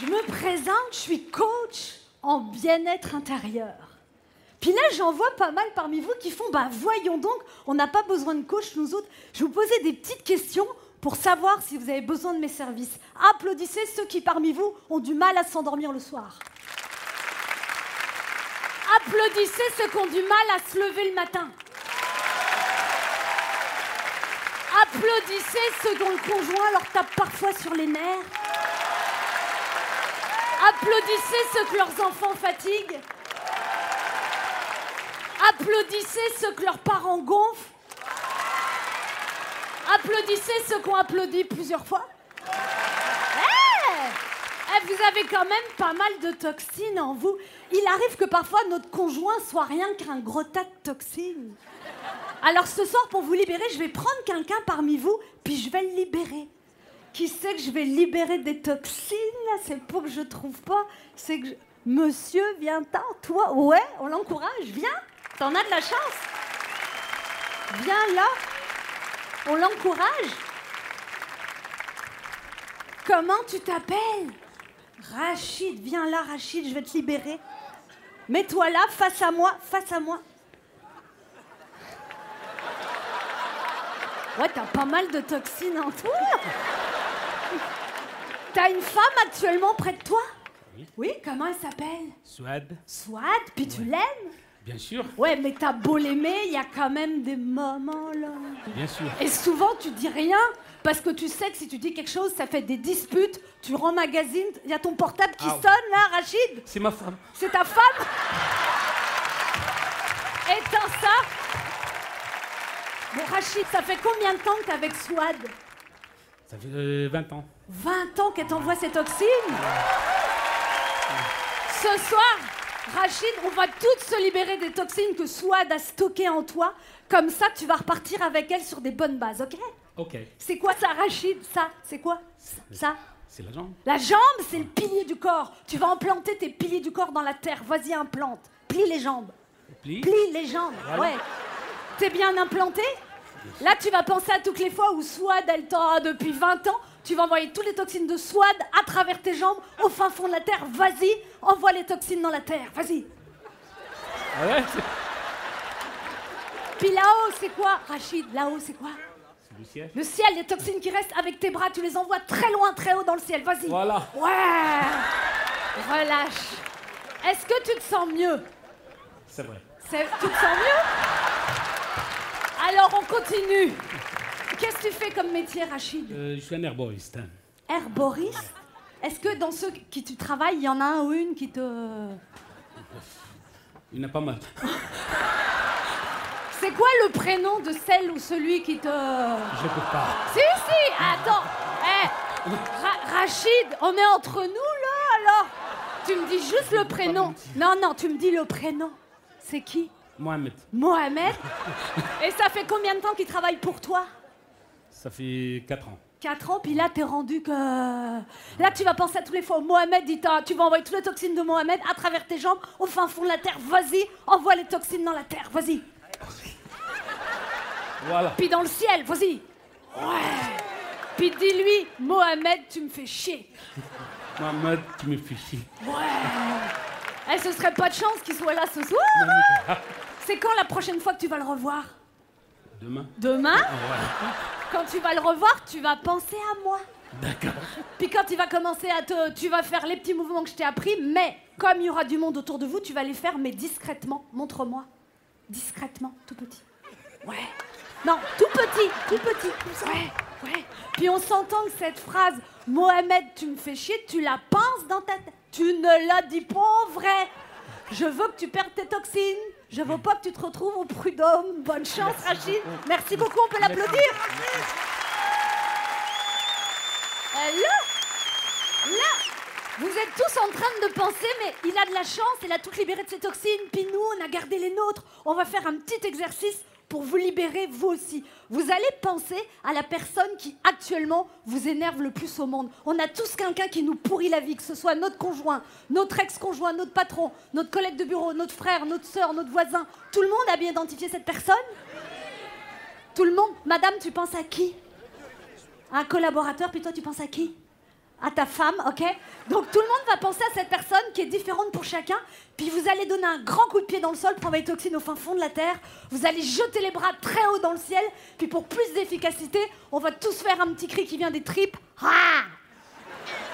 Je me présente, je suis coach en bien-être intérieur. Puis là, j'en vois pas mal parmi vous qui font, bah voyons donc, on n'a pas besoin de coach, nous autres. Je vous poser des petites questions pour savoir si vous avez besoin de mes services. Applaudissez ceux qui parmi vous ont du mal à s'endormir le soir. Applaudissez ceux qui ont du mal à se lever le matin. Applaudissez ceux dont le conjoint leur tape parfois sur les nerfs. Applaudissez ceux que leurs enfants fatiguent. Applaudissez ceux que leurs parents gonflent. Applaudissez ceux qui ont applaudi plusieurs fois. Eh Eh, vous avez quand même pas mal de toxines en vous. Il arrive que parfois notre conjoint soit rien qu'un gros tas de toxines. Alors ce soir, pour vous libérer, je vais prendre quelqu'un parmi vous, puis je vais le libérer. Qui sait que je vais libérer des toxines? C'est pour que je trouve pas. C'est que je- Monsieur, viens-t'en, toi Ouais, on l'encourage, viens. T'en as de la chance. Viens là. On l'encourage. Comment tu t'appelles? Rachid, viens là, Rachid, je vais te libérer. Mets-toi là, face à moi, face à moi. Ouais, t'as pas mal de toxines en toi. T'as une femme actuellement près de toi Oui. comment elle s'appelle Swad, Swat, puis tu l'aimes bien sûr, Ouais, mais t'as beau l'aimer, il y a quand même des moments là. bien sûr. Et souvent, tu dis rien parce que tu sais que si tu dis quelque chose, ça fait des disputes. Tu remmagasines, il y a ton portable qui Ah. sonne là, Rachid C'est ma femme. C'est ta femme Éteins ça Bon, Rachid, ça fait combien de temps que t'es avec Swad? Ça fait euh, 20 ans. 20 ans qu'elle t'envoie ses toxines Ce soir, Rachid, on va toutes se libérer des toxines que Swad a stockées en toi. Comme ça, tu vas repartir avec elle sur des bonnes bases, ok? Ok, C'est quoi ça, Rachid? Ça, c'est quoi? Ça? C'est la jambe. La jambe, c'est le pilier du corps. Tu vas implanter tes piliers du corps dans la terre. Vas-y, implante. Plie les jambes. Plie. Plie les jambes. Voilà. Ouais. T'es bien implanté? Là, tu vas penser à toutes les fois où Swad, elle t'a depuis 20 ans. Tu vas envoyer toutes les toxines de Swad à travers tes jambes au fin fond de la terre. Vas-y, envoie les toxines dans la terre. Vas-y. Ah ouais, Puis là-haut, c'est quoi, Rachid Là-haut, c'est quoi? Le ciel. Le ciel, les toxines qui restent avec tes bras, tu les envoies très loin, très haut dans le ciel. Vas-y. Voilà. Ouais. Relâche. Est-ce que tu te sens mieux? C'est vrai. Tu te sens mieux? Alors on continue. Qu'est-ce que tu fais comme métier, Rachid Euh, je suis un herboriste. Herboriste Est-ce que dans ceux qui tu travailles, il y en a un ou une qui te... Il y en a pas mal. C'est quoi le prénom de celle ou celui qui te... Je peux pas. Si, si, attends. Eh, Ra- Rachid, on est entre nous là alors Tu me dis juste le prénom. Non, non, tu me dis le prénom. C'est qui Mohamed, Mohamed Et ça fait combien de temps qu'il travaille pour toi ça fait 4 ans. 4 ans, puis là, t'es rendu que. Là, tu vas penser à tous les fois. Mohamed, dit tu vas envoyer toutes les toxines de Mohamed à travers tes jambes, au fin fond de la terre. Vas-y, envoie les toxines dans la terre. Vas-y. Voilà. Puis dans le ciel, vas-y. Ouais. Puis dis-lui, Mohamed, tu me fais chier. Mohamed, tu me fais chier. Ouais. Eh, ce serait pas de chance qu'il soit là ce soir. C'est quand la prochaine fois que tu vas le revoir? Demain Demain? Ouais. Quand tu vas le revoir, tu vas penser à moi. D'accord. Puis quand il va commencer à te... Tu vas faire les petits mouvements que je t'ai appris, mais comme il y aura du monde autour de vous, tu vas les faire, mais discrètement. Montre-moi. Discrètement, tout petit. Ouais. Non, tout petit, tout petit. Ouais, ouais. Puis on s'entend que cette phrase, Mohamed, tu me fais chier, tu la penses dans ta tête. Tu ne la dis pas en vrai. Je veux que tu perdes tes toxines. Je veux pas que tu te retrouves au prud'homme. Bonne chance, Rachid. Merci beaucoup, on peut l'applaudir. là, là, vous êtes tous en train de penser, mais il a de la chance, il a tout libéré de ses toxines, puis nous, on a gardé les nôtres. On va faire un petit exercice pour vous libérer vous aussi. Vous allez penser à la personne qui actuellement vous énerve le plus au monde. On a tous quelqu'un qui nous pourrit la vie, que ce soit notre conjoint, notre ex-conjoint, notre patron, notre collègue de bureau, notre frère, notre soeur, notre voisin. Tout le monde a bien identifié cette personne? Tout le monde? Madame, tu penses à qui? Un collaborateur, puis toi tu penses à qui? À ta femme, ok? Donc tout le monde va penser à cette personne qui est différente pour chacun, puis vous allez donner un grand coup de pied dans le sol pour envoyer toxine au fin fond de la terre, vous allez jeter les bras très haut dans le ciel, puis pour plus d'efficacité, on va tous faire un petit cri qui vient des tripes. Ah!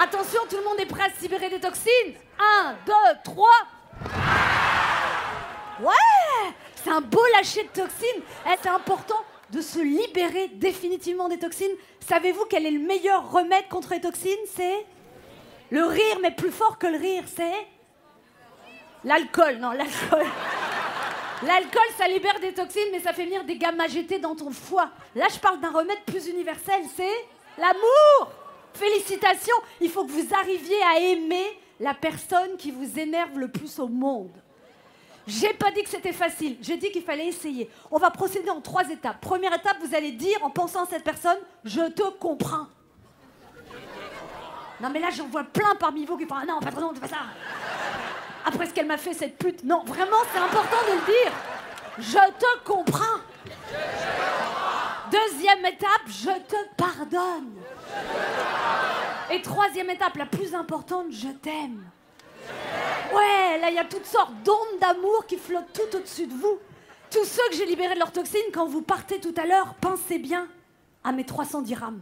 Attention, tout le monde est prêt à se libérer des toxines. 1, 2, 3 Ouais! C'est un beau lâcher de toxines. Eh, C'est important de se libérer définitivement des toxines. Savez-vous quel est le meilleur remède contre les toxines? C'est le rire, mais plus fort que le rire, c'est l'alcool. Non, l'alcool. L'alcool, ça libère des toxines, mais ça fait venir des gamma GT dans ton foie. Là, je parle d'un remède plus universel, c'est l'amour. Félicitations, il faut que vous arriviez à aimer la personne qui vous énerve le plus au monde. J'ai pas dit que c'était facile, j'ai dit qu'il fallait essayer. On va procéder en trois étapes. Première étape, vous allez dire en pensant à cette personne, je te comprends. Non mais là j'en vois plein parmi vous qui font ah non patron, c'est pas ça. Après ce qu'elle m'a fait cette pute, non vraiment c'est important de le dire. Je te comprends. Deuxième étape, je te pardonne. Et troisième étape, la plus importante, je t'aime. Ouais, là, il y a toutes sortes d'ondes d'amour qui flottent tout au-dessus de vous. Tous ceux que j'ai libérés de leur toxine, quand vous partez tout à l'heure, pensez bien à mes 300 dirhams.